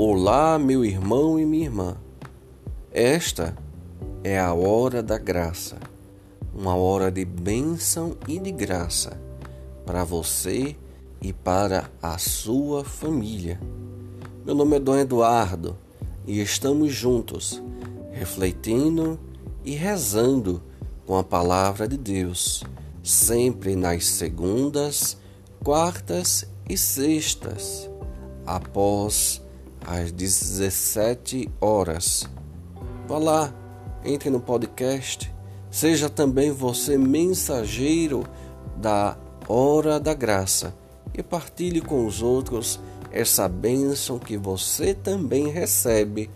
Olá, meu irmão e minha irmã. Esta é a hora da graça, uma hora de bênção e de graça para você e para a sua família. Meu nome é Dom Eduardo e estamos juntos, refletindo e rezando com a palavra de Deus, sempre nas segundas, quartas e sextas, após às 17 horas. Vá lá, entre no podcast, seja também você mensageiro da hora da graça e partilhe com os outros essa bênção que você também recebe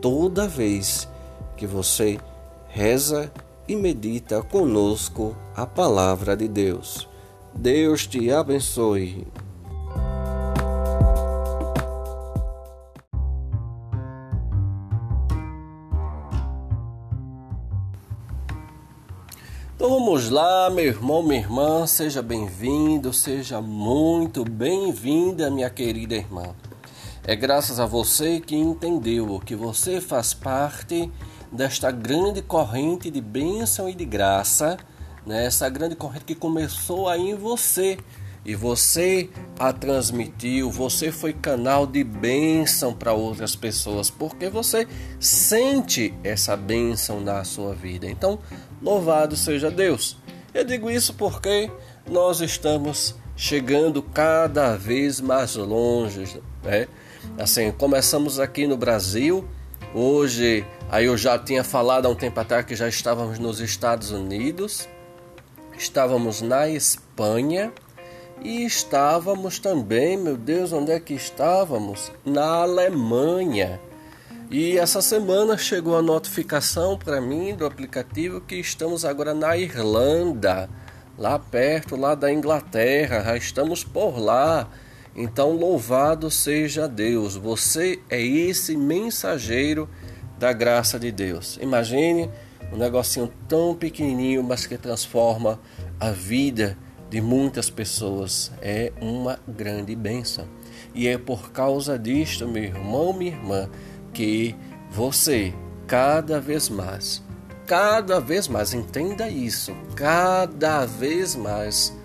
toda vez que você reza e medita conosco a palavra de Deus. Deus te abençoe. Vamos lá, meu irmão, minha irmã, seja bem-vindo, seja muito bem-vinda, minha querida irmã. É graças a você que entendeu que você faz parte desta grande corrente de bênção e de graça, né? essa grande corrente que começou aí em você e você a transmitiu, você foi canal de bênção para outras pessoas, porque você sente essa bênção na sua vida. Então, louvado seja Deus. Eu digo isso porque nós estamos chegando cada vez mais longe, né? Assim, começamos aqui no Brasil, hoje, aí eu já tinha falado há um tempo atrás que já estávamos nos Estados Unidos, estávamos na Espanha, e estávamos também, meu Deus, onde é que estávamos? Na Alemanha. E essa semana chegou a notificação para mim do aplicativo que estamos agora na Irlanda, lá perto, lá da Inglaterra, já estamos por lá. Então, louvado seja Deus, você é esse mensageiro da graça de Deus. Imagine um negocinho tão pequenininho, mas que transforma a vida de muitas pessoas é uma grande bênção. E é por causa disto, meu irmão, minha irmã, que você cada vez mais, cada vez mais, entenda isso, cada vez mais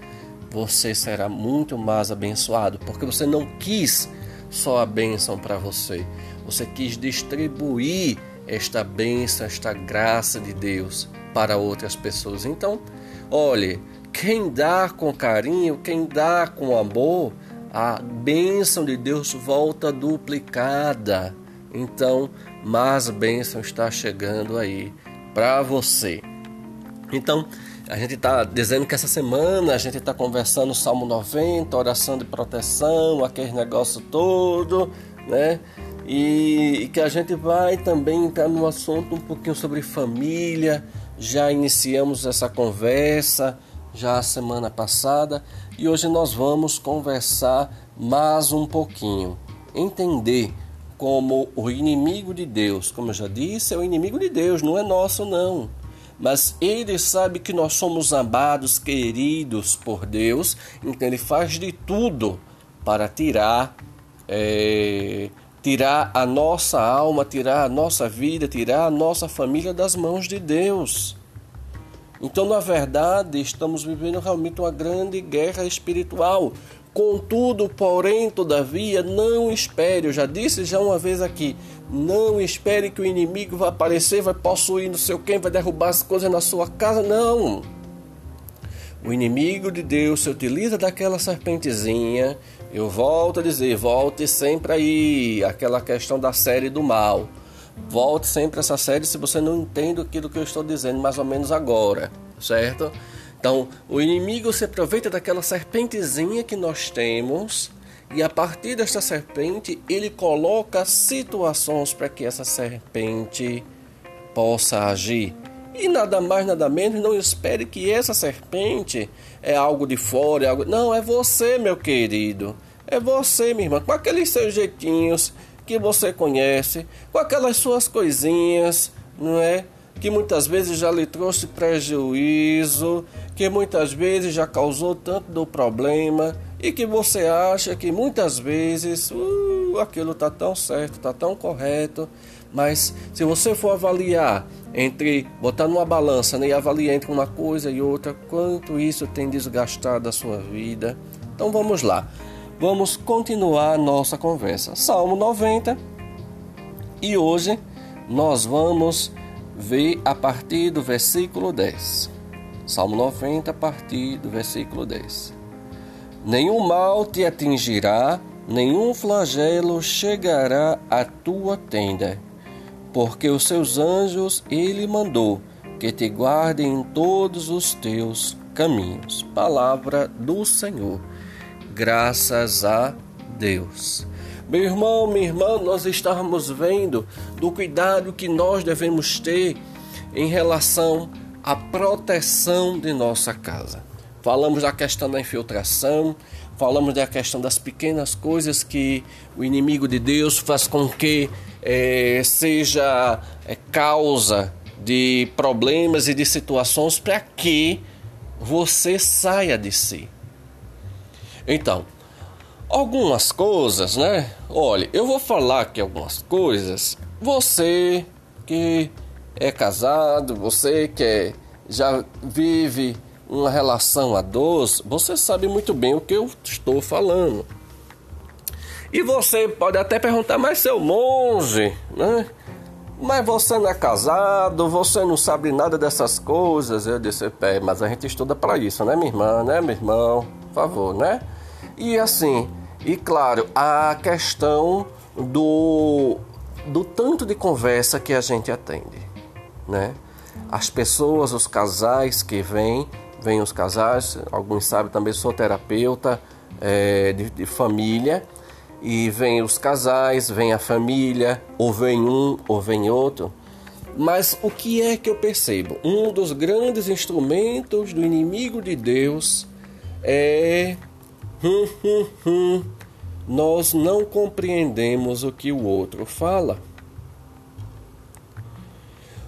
você será muito mais abençoado, porque você não quis só a bênção para você, você quis distribuir esta bênção, esta graça de Deus para outras pessoas. Então, olhe, quem dá com carinho, quem dá com amor, a bênção de Deus volta duplicada. Então, mais bênção está chegando aí para você. Então, a gente está dizendo que essa semana a gente está conversando o Salmo 90, oração de proteção, aquele negócio todo, né? E, e que a gente vai também entrar no assunto um pouquinho sobre família. Já iniciamos essa conversa já a semana passada e hoje nós vamos conversar mais um pouquinho. Entender como o inimigo de Deus, como eu já disse, é o inimigo de Deus, não é nosso não. Mas ele sabe que nós somos amados, queridos por Deus, então ele faz de tudo para tirar é, tirar a nossa alma, tirar a nossa vida, tirar a nossa família das mãos de Deus. Então, na verdade, estamos vivendo realmente uma grande guerra espiritual. Contudo, porém, todavia, não espere, eu já disse já uma vez aqui, não espere que o inimigo vai aparecer, vai possuir não sei quem, vai derrubar as coisas na sua casa, não. O inimigo de Deus se utiliza daquela serpentezinha, eu volto a dizer, volte sempre aí, aquela questão da série do mal. Volte sempre essa série se você não entende aquilo que eu estou dizendo mais ou menos agora, certo? Então, o inimigo se aproveita daquela serpentezinha que nós temos e a partir desta serpente ele coloca situações para que essa serpente possa agir. E nada mais, nada menos, não espere que essa serpente é algo de fora, é algo... não, é você, meu querido. É você, minha irmã, com aqueles seus jeitinhos, que você conhece, com aquelas suas coisinhas, não é? Que muitas vezes já lhe trouxe prejuízo, que muitas vezes já causou tanto do problema e que você acha que muitas vezes uh, aquilo, está tão certo, está tão correto, mas se você for avaliar entre botar numa balança né, e avaliar entre uma coisa e outra, quanto isso tem desgastado a sua vida. Então vamos lá, vamos continuar a nossa conversa. Salmo 90 e hoje nós vamos ver a partir do versículo 10. Salmo 90, a partir do versículo 10. Nenhum mal te atingirá, nenhum flagelo chegará à tua tenda, porque os seus anjos ele mandou que te guardem em todos os teus caminhos. Palavra do Senhor. Graças a Deus. Meu irmão, minha irmã, nós estamos vendo do cuidado que nós devemos ter em relação à proteção de nossa casa. Falamos da questão da infiltração, falamos da questão das pequenas coisas que o inimigo de Deus faz com que é, seja é, causa de problemas e de situações para que você saia de si. Então, algumas coisas, né? Olha, eu vou falar aqui algumas coisas. Você que é casado, você que é, já vive uma relação a dois, você sabe muito bem o que eu estou falando. E você pode até perguntar, mas seu monge, né? Mas você não é casado, você não sabe nada dessas coisas. Eu disse, pé, mas a gente estuda para isso, né, minha irmã, né, meu irmão? Por favor, né? E assim, e claro, a questão do, do tanto de conversa que a gente atende, né? As pessoas, os casais que vêm, vêm os casais, alguns sabem também, sou terapeuta é, de, de família, e vem os casais, vem a família, ou vem um, ou vem outro. Mas o que é que eu percebo? Um dos grandes instrumentos do inimigo de Deus é. Hum, hum, hum, nós não compreendemos o que o outro fala.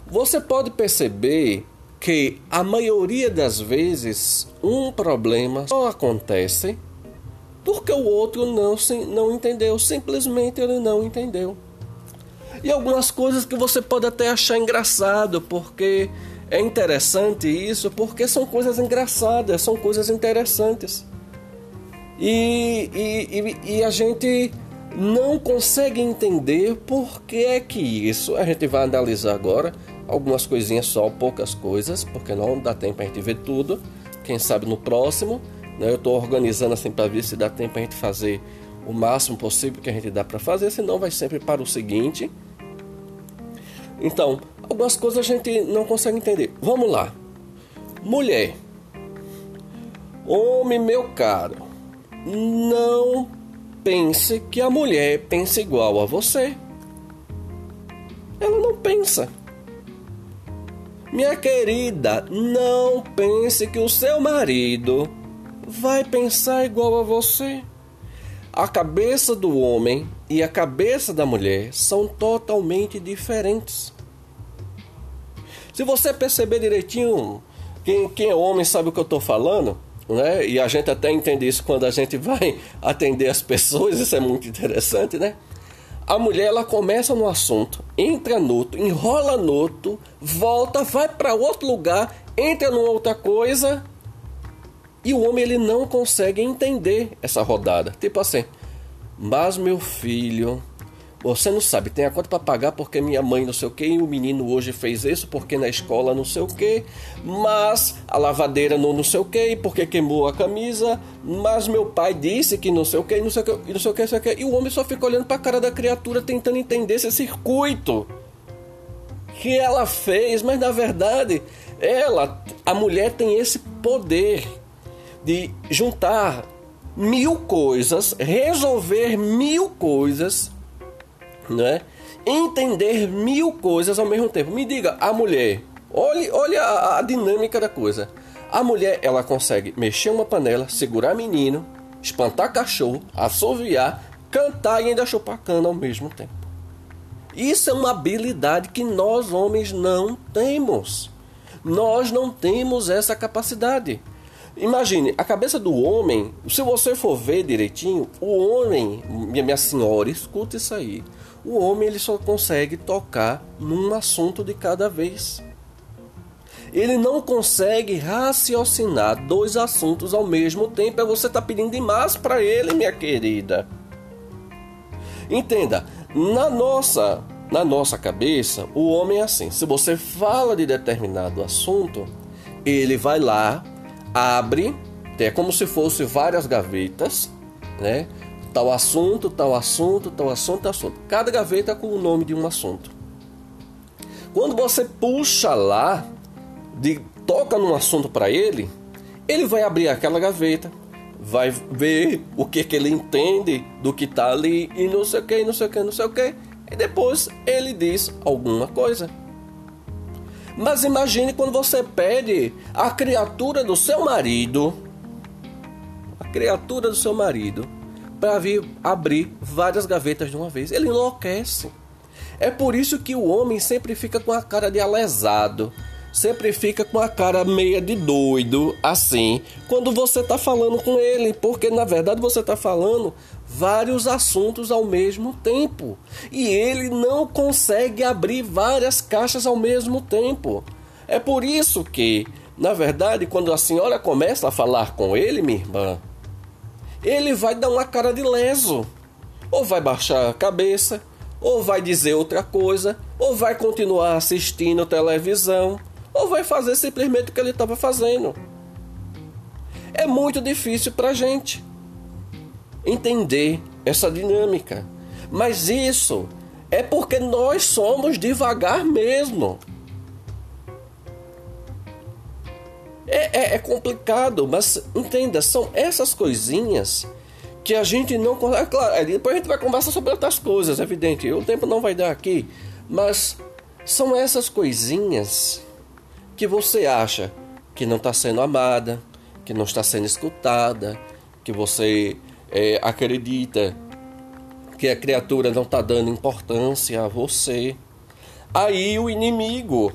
Você pode perceber que a maioria das vezes um problema só acontece porque o outro não, não entendeu, simplesmente ele não entendeu. E algumas coisas que você pode até achar engraçado, porque é interessante isso, porque são coisas engraçadas, são coisas interessantes. E, e, e, e a gente não consegue entender por que é que isso. A gente vai analisar agora algumas coisinhas só, poucas coisas, porque não dá tempo a gente ver tudo. Quem sabe no próximo. Né? Eu estou organizando assim para ver se dá tempo a gente fazer o máximo possível que a gente dá para fazer, senão vai sempre para o seguinte. Então, algumas coisas a gente não consegue entender. Vamos lá. Mulher. Homem, meu caro, não pense que a mulher pensa igual a você. Ela não pensa. Minha querida, não pense que o seu marido vai pensar igual a você. A cabeça do homem e a cabeça da mulher são totalmente diferentes. Se você perceber direitinho, quem, quem é homem sabe o que eu estou falando, né? E a gente até entende isso quando a gente vai atender as pessoas, isso é muito interessante, né? A mulher ela começa no assunto, entra no outro, enrola no outro, volta, vai para outro lugar, entra numa outra coisa e o homem ele não consegue entender essa rodada. Tipo assim, mas meu filho, você não sabe, tem a conta para pagar porque minha mãe não sei o que, e o menino hoje fez isso porque na escola não sei o que, mas a lavadeira não não sei o que, porque queimou a camisa, mas meu pai disse que não sei o que, não sei o que, não sei o que, não sei o que, e o homem só fica olhando para a cara da criatura tentando entender esse circuito que ela fez, mas na verdade, ela, a mulher tem esse poder de juntar mil coisas, resolver mil coisas né? Entender mil coisas ao mesmo tempo. Me diga, a mulher, olhe, olhe a, a dinâmica da coisa. A mulher, ela consegue mexer uma panela, segurar menino, espantar cachorro, assoviar, cantar e ainda chupar cana ao mesmo tempo. Isso é uma habilidade que nós homens não temos. Nós não temos essa capacidade. Imagine, a cabeça do homem, se você for ver direitinho, o homem, minha, minha senhora, escuta isso aí. O homem ele só consegue tocar num assunto de cada vez. Ele não consegue raciocinar dois assuntos ao mesmo tempo. É você está pedindo demais para ele, minha querida. Entenda, na nossa, na nossa cabeça, o homem é assim. Se você fala de determinado assunto, ele vai lá, abre, é como se fosse várias gavetas, né? Tal assunto, tal assunto, tal assunto, tal assunto. Cada gaveta com o nome de um assunto. Quando você puxa lá, de, toca num assunto para ele, ele vai abrir aquela gaveta, vai ver o que, que ele entende do que está ali e não sei o que, não sei o que, não sei o que. E depois ele diz alguma coisa. Mas imagine quando você pede a criatura do seu marido, a criatura do seu marido, para vir abrir várias gavetas de uma vez. Ele enlouquece. É por isso que o homem sempre fica com a cara de alesado, sempre fica com a cara meia de doido, assim, quando você está falando com ele, porque na verdade você está falando vários assuntos ao mesmo tempo e ele não consegue abrir várias caixas ao mesmo tempo. É por isso que, na verdade, quando a senhora começa a falar com ele, minha irmã, ele vai dar uma cara de leso, ou vai baixar a cabeça, ou vai dizer outra coisa, ou vai continuar assistindo televisão, ou vai fazer simplesmente o que ele estava fazendo. É muito difícil para a gente entender essa dinâmica. Mas isso é porque nós somos devagar mesmo. É, é, é, complicado, mas entenda, são essas coisinhas que a gente não consegue. É claro, depois a gente vai conversar sobre outras coisas, é evidente. O tempo não vai dar aqui, mas são essas coisinhas que você acha que não está sendo amada, que não está sendo escutada, que você é, acredita que a criatura não está dando importância a você. Aí o inimigo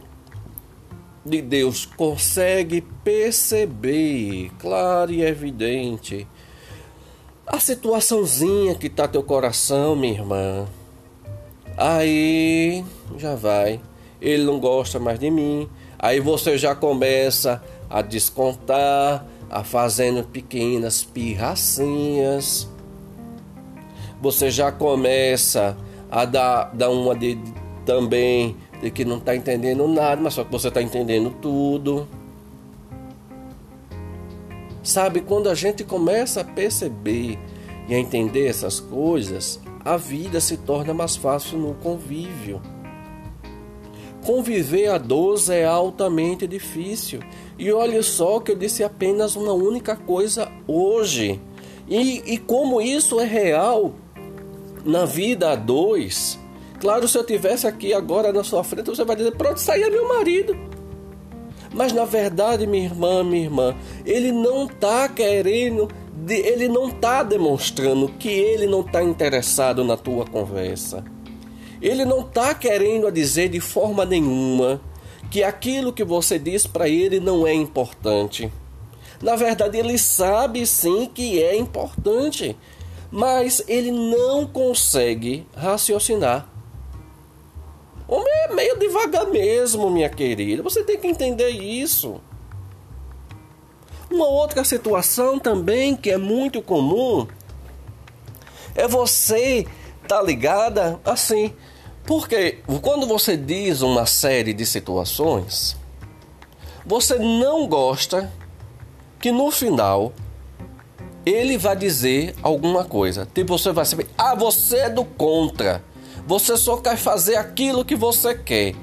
de Deus consegue perceber, claro e evidente, a situaçãozinha que está teu coração, minha irmã. Aí já vai. Ele não gosta mais de mim. Aí você já começa a descontar, a fazendo pequenas pirracinhas. Você já começa a dar, dar uma de também de que não está entendendo nada, mas só que você está entendendo tudo. Sabe, quando a gente começa a perceber e a entender essas coisas, a vida se torna mais fácil no convívio. Conviver a dois é altamente difícil. E olha só que eu disse apenas uma única coisa hoje. E, e como isso é real na vida a dois. Claro, se eu tivesse aqui agora na sua frente, você vai dizer: pronto, é meu marido. Mas na verdade, minha irmã, minha irmã, ele não está querendo, ele não está demonstrando que ele não está interessado na tua conversa. Ele não está querendo dizer de forma nenhuma que aquilo que você diz para ele não é importante. Na verdade, ele sabe sim que é importante, mas ele não consegue raciocinar. Homem é meio devagar mesmo, minha querida. Você tem que entender isso. Uma outra situação também que é muito comum é você tá ligada assim porque quando você diz uma série de situações, você não gosta que no final ele vai dizer alguma coisa. Tipo, você vai saber, ah, você é do contra. Você só quer fazer aquilo que você quer.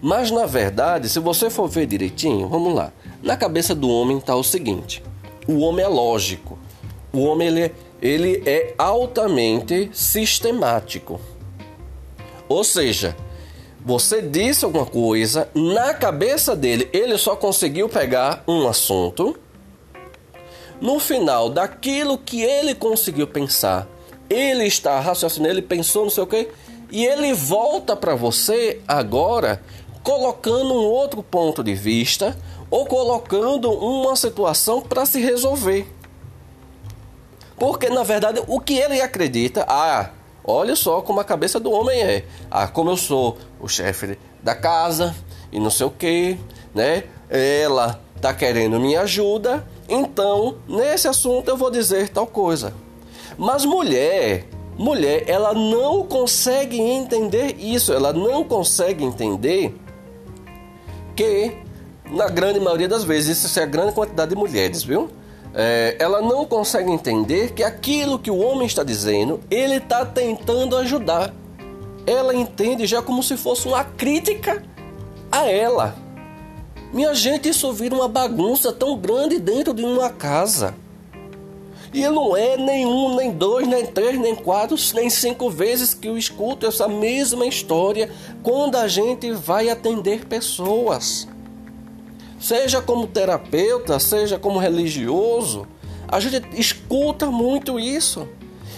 Mas na verdade, se você for ver direitinho, vamos lá. Na cabeça do homem está o seguinte: o homem é lógico. O homem ele, ele é altamente sistemático. Ou seja, você disse alguma coisa, na cabeça dele ele só conseguiu pegar um assunto. No final daquilo que ele conseguiu pensar, ele está raciocinando, ele pensou não sei o que, e ele volta para você agora colocando um outro ponto de vista, ou colocando uma situação para se resolver. Porque na verdade o que ele acredita, ah, olha só como a cabeça do homem é. Ah, como eu sou o chefe da casa e não sei o que, né? Ela tá querendo minha ajuda, então nesse assunto eu vou dizer tal coisa. Mas mulher, mulher, ela não consegue entender isso, ela não consegue entender que na grande maioria das vezes isso é a grande quantidade de mulheres, viu? É, ela não consegue entender que aquilo que o homem está dizendo, ele está tentando ajudar. Ela entende já como se fosse uma crítica a ela. Minha gente, isso vira uma bagunça tão grande dentro de uma casa. E não é nem um, nem dois, nem três, nem quatro, nem cinco vezes que eu escuto essa mesma história quando a gente vai atender pessoas seja como terapeuta, seja como religioso, a gente escuta muito isso.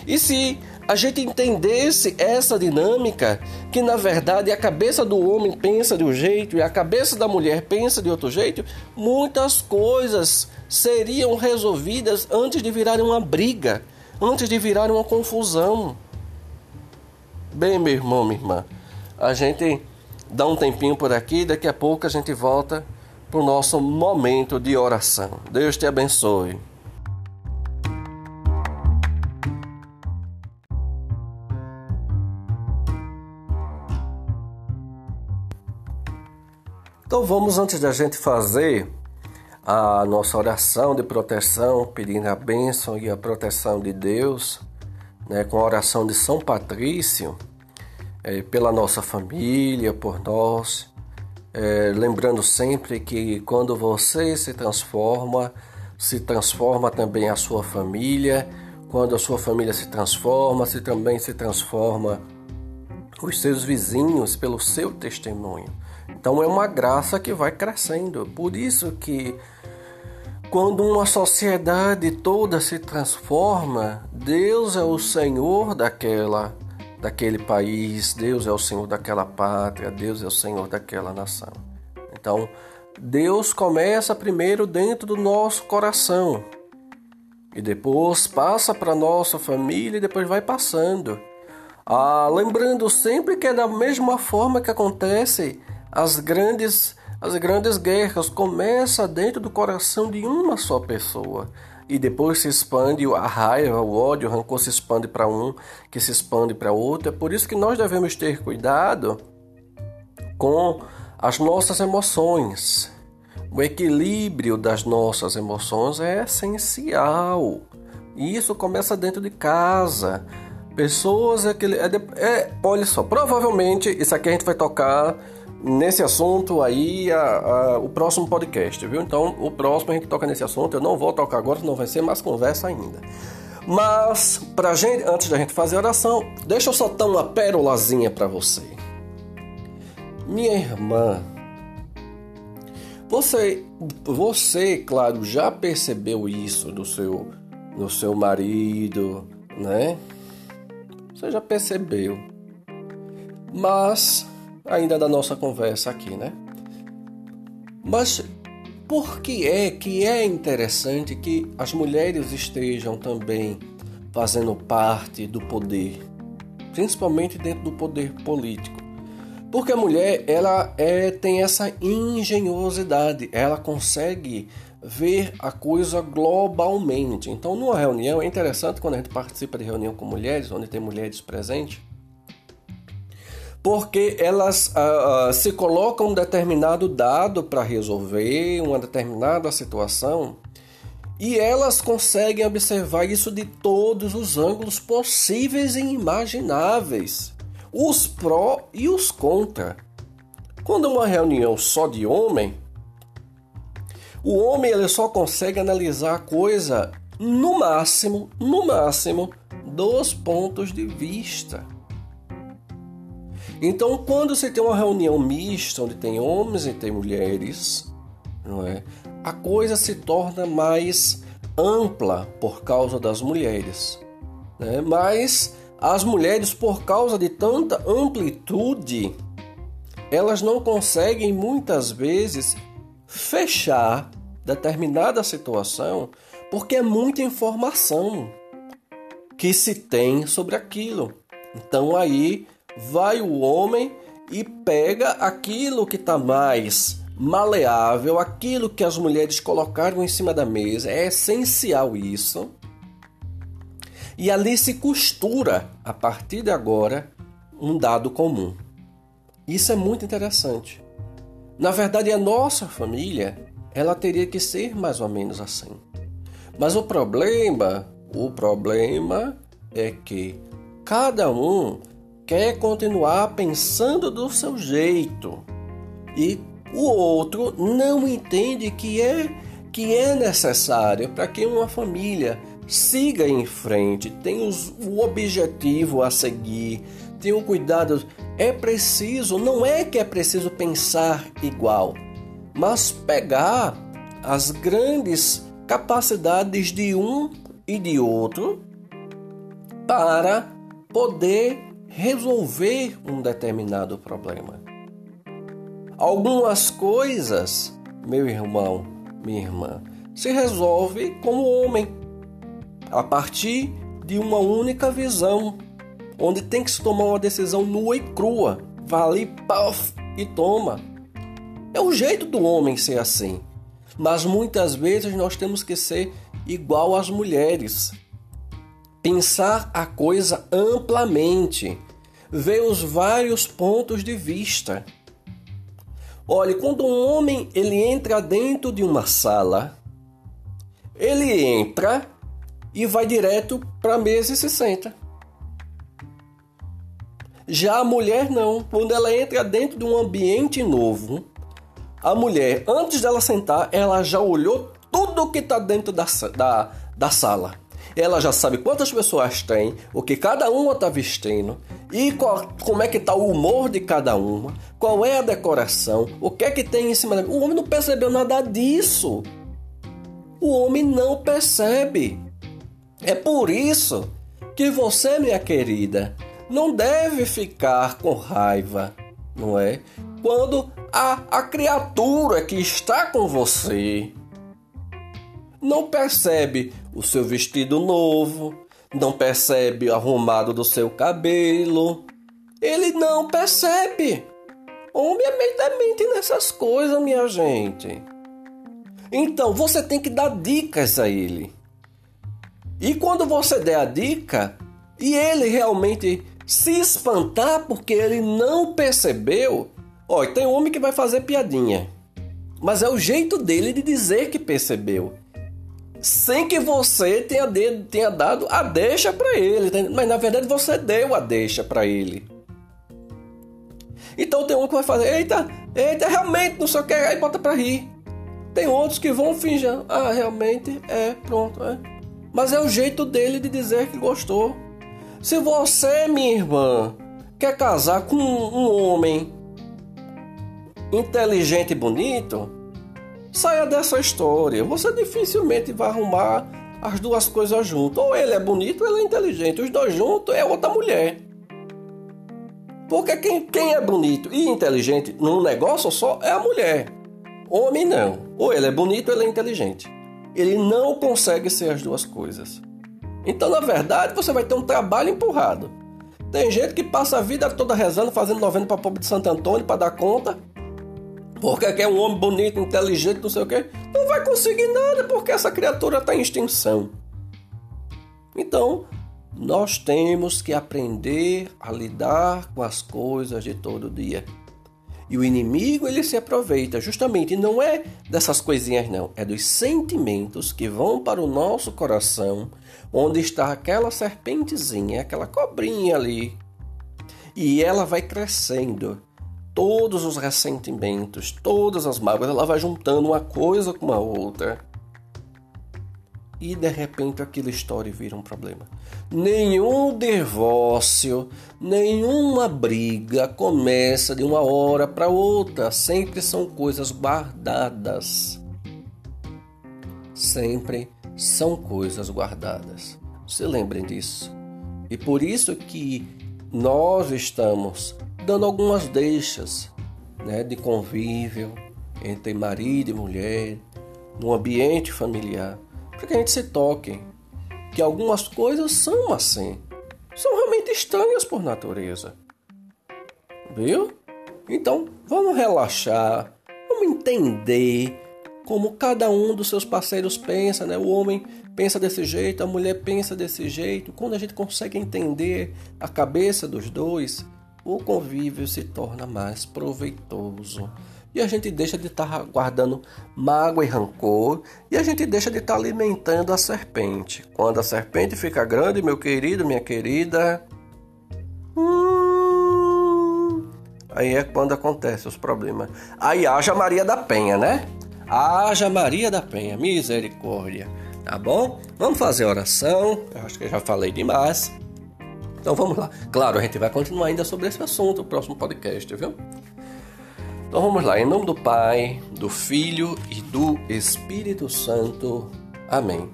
E se a gente entendesse essa dinâmica, que na verdade a cabeça do homem pensa de um jeito e a cabeça da mulher pensa de outro jeito, muitas coisas seriam resolvidas antes de virar uma briga, antes de virar uma confusão. Bem, meu irmão, minha irmã, a gente dá um tempinho por aqui, daqui a pouco a gente volta para o nosso momento de oração. Deus te abençoe. Então vamos, antes da gente fazer a nossa oração de proteção, pedindo a bênção e a proteção de Deus, né, com a oração de São Patrício, é, pela nossa família, por nós, é, lembrando sempre que quando você se transforma, se transforma também a sua família. Quando a sua família se transforma, se também se transforma os seus vizinhos pelo seu testemunho. Então é uma graça que vai crescendo. Por isso que quando uma sociedade toda se transforma, Deus é o Senhor daquela daquele país, Deus é o Senhor daquela pátria, Deus é o Senhor daquela nação. Então, Deus começa primeiro dentro do nosso coração e depois passa para nossa família e depois vai passando. Ah, lembrando sempre que é da mesma forma que acontece as grandes as grandes guerras começa dentro do coração de uma só pessoa e depois se expande a raiva, o ódio, o rancor se expande para um, que se expande para outro. É por isso que nós devemos ter cuidado com as nossas emoções. O equilíbrio das nossas emoções é essencial. E isso começa dentro de casa. Pessoas é, é, é olha só, provavelmente isso aqui a gente vai tocar nesse assunto aí a, a, o próximo podcast, viu? Então, o próximo a gente toca nesse assunto. Eu não vou tocar agora, não vai ser mais conversa ainda. Mas, pra gente, antes da gente fazer a oração, deixa eu soltar uma pérolazinha para você. Minha irmã, você, você, claro, já percebeu isso do seu, do seu marido, né? Você já percebeu. Mas ainda da nossa conversa aqui, né? Mas por que é que é interessante que as mulheres estejam também fazendo parte do poder, principalmente dentro do poder político? Porque a mulher ela é, tem essa engenhosidade, ela consegue ver a coisa globalmente. Então, numa reunião, é interessante quando a gente participa de reunião com mulheres, onde tem mulheres presentes, porque elas uh, uh, se colocam um determinado dado para resolver uma determinada situação e elas conseguem observar isso de todos os ângulos possíveis e imagináveis, os pró e os contra. Quando uma reunião só de homem, o homem ele só consegue analisar a coisa no máximo, no máximo, dos pontos de vista. Então, quando você tem uma reunião mista, onde tem homens e tem mulheres, não é? a coisa se torna mais ampla por causa das mulheres. Né? Mas as mulheres, por causa de tanta amplitude, elas não conseguem muitas vezes fechar determinada situação porque é muita informação que se tem sobre aquilo. Então aí vai o homem e pega aquilo que está mais maleável, aquilo que as mulheres colocaram em cima da mesa, é essencial isso. E ali se costura, a partir de agora, um dado comum. Isso é muito interessante. Na verdade, a nossa família, ela teria que ser mais ou menos assim. Mas o problema, o problema é que cada um quer continuar pensando do seu jeito e o outro não entende que é que é necessário para que uma família siga em frente, tenha os, o objetivo a seguir, tenha o cuidado. É preciso, não é que é preciso pensar igual, mas pegar as grandes capacidades de um e de outro para poder resolver um determinado problema. Algumas coisas, meu irmão, minha irmã, se resolve como homem, a partir de uma única visão, onde tem que se tomar uma decisão nua e crua, vale puff e toma. É o jeito do homem ser assim. Mas muitas vezes nós temos que ser igual às mulheres. Pensar a coisa amplamente, ver os vários pontos de vista. Olhe, quando um homem ele entra dentro de uma sala, ele entra e vai direto para a mesa e se senta. Já a mulher não, quando ela entra dentro de um ambiente novo, a mulher, antes dela sentar, ela já olhou tudo que está dentro da, da, da sala. Ela já sabe quantas pessoas tem, o que cada uma está vestindo e qual, como é que está o humor de cada uma, qual é a decoração, o que é que tem em cima da... O homem não percebeu nada disso. O homem não percebe. É por isso que você, minha querida, não deve ficar com raiva, não é? Quando a, a criatura que está com você não percebe o seu vestido novo, não percebe o arrumado do seu cabelo. Ele não percebe. Homem é mente nessas coisas, minha gente. Então você tem que dar dicas a ele. E quando você der a dica e ele realmente se espantar porque ele não percebeu, olha, tem homem que vai fazer piadinha. Mas é o jeito dele de dizer que percebeu sem que você tenha, de, tenha dado a deixa para ele. Mas na verdade você deu a deixa para ele. Então tem um que vai fazer, eita, eita, realmente não sei o que, aí bota para rir. Tem outros que vão fingir, ah, realmente é, pronto, é. Mas é o jeito dele de dizer que gostou. Se você, minha irmã, quer casar com um homem inteligente e bonito, Saia dessa história. Você dificilmente vai arrumar as duas coisas juntas. Ou ele é bonito ou ele é inteligente. Os dois juntos é outra mulher. Porque quem, quem é bonito e inteligente num negócio só é a mulher. Homem não. Ou ele é bonito ou ele é inteligente. Ele não consegue ser as duas coisas. Então, na verdade, você vai ter um trabalho empurrado. Tem gente que passa a vida toda rezando, fazendo novena para pobre de Santo Antônio para dar conta porque quer um homem bonito, inteligente, não sei o quê, não vai conseguir nada porque essa criatura está em extinção. Então, nós temos que aprender a lidar com as coisas de todo dia. E o inimigo ele se aproveita justamente, não é dessas coisinhas não, é dos sentimentos que vão para o nosso coração, onde está aquela serpentezinha, aquela cobrinha ali. E ela vai crescendo todos os ressentimentos, todas as mágoas, ela vai juntando uma coisa com a outra. E de repente aquela história vira um problema. Nenhum divórcio, nenhuma briga começa de uma hora para outra. Sempre são coisas guardadas. Sempre são coisas guardadas. Se lembrem disso. E por isso que nós estamos dando algumas deixas né, de convívio, entre marido e mulher, no ambiente familiar, para que a gente se toque que algumas coisas são assim, são realmente estranhas por natureza. Viu? Então, vamos relaxar, vamos entender como cada um dos seus parceiros pensa, né? O homem pensa desse jeito, a mulher pensa desse jeito. Quando a gente consegue entender a cabeça dos dois, o convívio se torna mais proveitoso. E a gente deixa de estar tá guardando mágoa e rancor, e a gente deixa de estar tá alimentando a serpente. Quando a serpente fica grande, meu querido, minha querida, hum, aí é quando acontecem os problemas. Aí haja Maria da Penha, né? Haja Maria da Penha, misericórdia. Tá bom? Vamos fazer oração. Eu acho que eu já falei demais. Então vamos lá. Claro, a gente vai continuar ainda sobre esse assunto no próximo podcast, viu? Então vamos lá, em nome do Pai, do Filho e do Espírito Santo. Amém.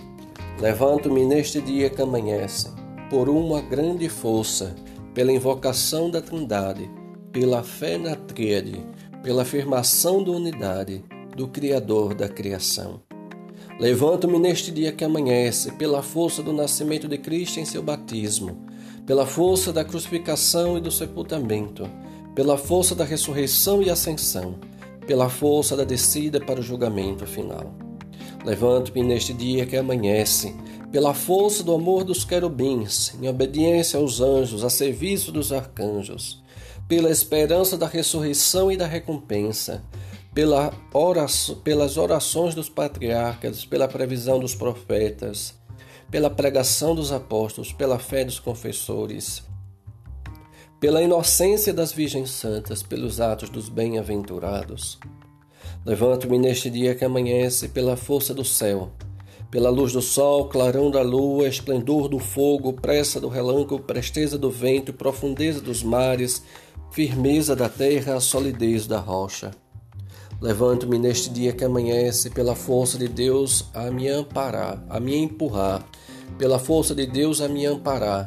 Levanto-me neste dia que amanhece, por uma grande força, pela invocação da Trindade, pela fé na Tríade, pela afirmação da unidade do Criador da criação. Levanto-me neste dia que amanhece, pela força do nascimento de Cristo em seu batismo, pela força da crucificação e do sepultamento pela força da ressurreição e ascensão, pela força da descida para o julgamento final. Levanto-me neste dia que amanhece, pela força do amor dos querubins, em obediência aos anjos, a serviço dos arcanjos, pela esperança da ressurreição e da recompensa, pela oração, pelas orações dos patriarcas, pela previsão dos profetas, pela pregação dos apóstolos, pela fé dos confessores, pela inocência das Virgens Santas, pelos atos dos bem-aventurados. Levanto-me neste dia que amanhece pela força do céu, pela luz do sol, clarão da lua, esplendor do fogo, pressa do relâmpago, presteza do vento, profundeza dos mares, firmeza da terra, solidez da rocha. Levanto-me neste dia que amanhece pela força de Deus a me amparar, a me empurrar, pela força de Deus a me amparar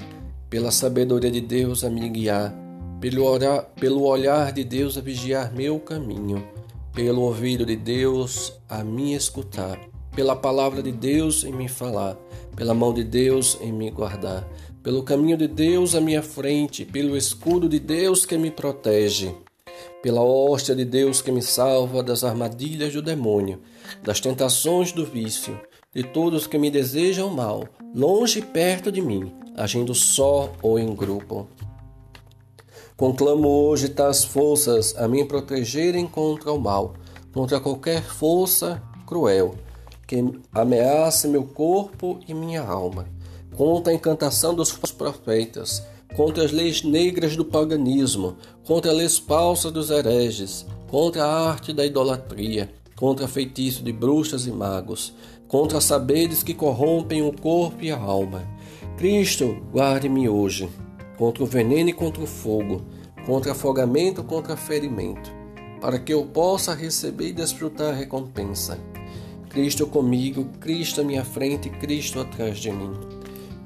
pela sabedoria de Deus a me guiar, pelo, orar, pelo olhar de Deus a vigiar meu caminho, pelo ouvido de Deus a me escutar, pela palavra de Deus em me falar, pela mão de Deus em me guardar, pelo caminho de Deus à minha frente, pelo escudo de Deus que me protege, pela hóstia de Deus que me salva das armadilhas do demônio, das tentações do vício, de todos que me desejam mal, longe e perto de mim agindo só ou em grupo. Conclamo hoje tais forças a me protegerem contra o mal, contra qualquer força cruel que ameace meu corpo e minha alma, contra a encantação dos profetas, contra as leis negras do paganismo, contra as leis falsas dos hereges, contra a arte da idolatria, contra feitiço de bruxas e magos, contra saberes que corrompem o corpo e a alma Cristo, guarde-me hoje contra o veneno e contra o fogo, contra afogamento, contra ferimento, para que eu possa receber e desfrutar a recompensa. Cristo comigo, Cristo à minha frente, Cristo atrás de mim.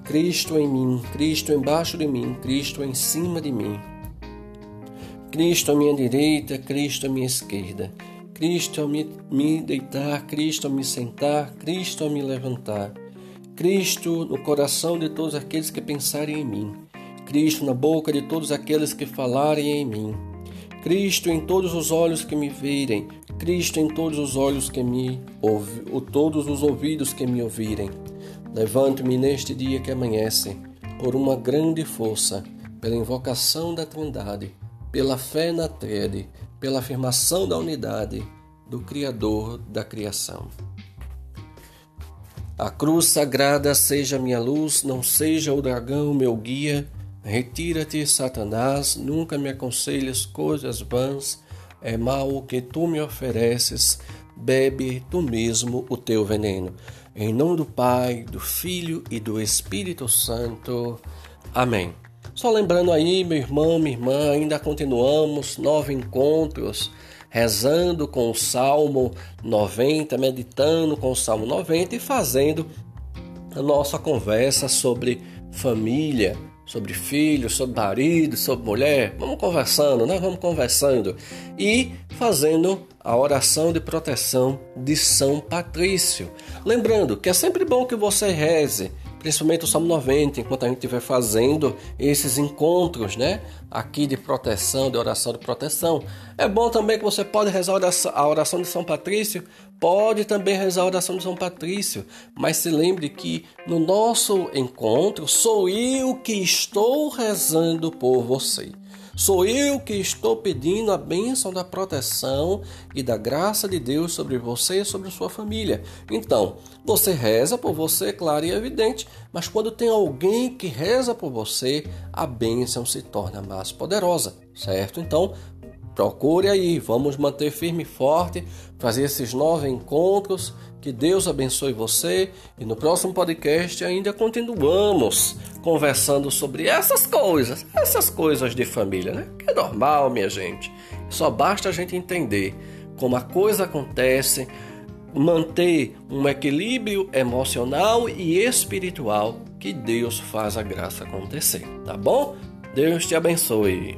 Cristo em mim, Cristo embaixo de mim, Cristo em cima de mim. Cristo à minha direita, Cristo à minha esquerda. Cristo ao me, me deitar, Cristo ao me sentar, Cristo ao me levantar. Cristo no coração de todos aqueles que pensarem em mim, Cristo na boca de todos aqueles que falarem em mim, Cristo em todos os olhos que me virem, Cristo em todos os olhos que me ouvi, ou todos os ouvidos que me ouvirem. Levanto-me neste dia que amanhece, por uma grande força, pela invocação da Trindade, pela fé na Tríade, pela afirmação da unidade do Criador da criação. A cruz sagrada seja minha luz, não seja o dragão meu guia. Retira-te, Satanás, nunca me aconselhes coisas vãs. É mal o que tu me ofereces, bebe tu mesmo o teu veneno. Em nome do Pai, do Filho e do Espírito Santo. Amém. Só lembrando aí, meu irmão, minha irmã, ainda continuamos nove encontros rezando com o Salmo 90, meditando com o Salmo 90 e fazendo a nossa conversa sobre família, sobre filhos, sobre marido, sobre mulher. Vamos conversando, né? Vamos conversando e fazendo a oração de proteção de São Patrício. Lembrando que é sempre bom que você reze principalmente o Salmo 90, enquanto a gente estiver fazendo esses encontros, né? Aqui de proteção, de oração de proteção. É bom também que você pode rezar a oração de São Patrício, pode também rezar a oração de São Patrício, mas se lembre que no nosso encontro sou eu que estou rezando por você. Sou eu que estou pedindo a bênção da proteção e da graça de Deus sobre você e sobre sua família. Então, você reza por você, claro e evidente, mas quando tem alguém que reza por você, a bênção se torna mais poderosa, certo? Então, procure aí, vamos manter firme e forte, fazer esses nove encontros que Deus abençoe você e no próximo podcast ainda continuamos conversando sobre essas coisas, essas coisas de família, né? Que é normal, minha gente. Só basta a gente entender como a coisa acontece, manter um equilíbrio emocional e espiritual que Deus faz a graça acontecer, tá bom? Deus te abençoe.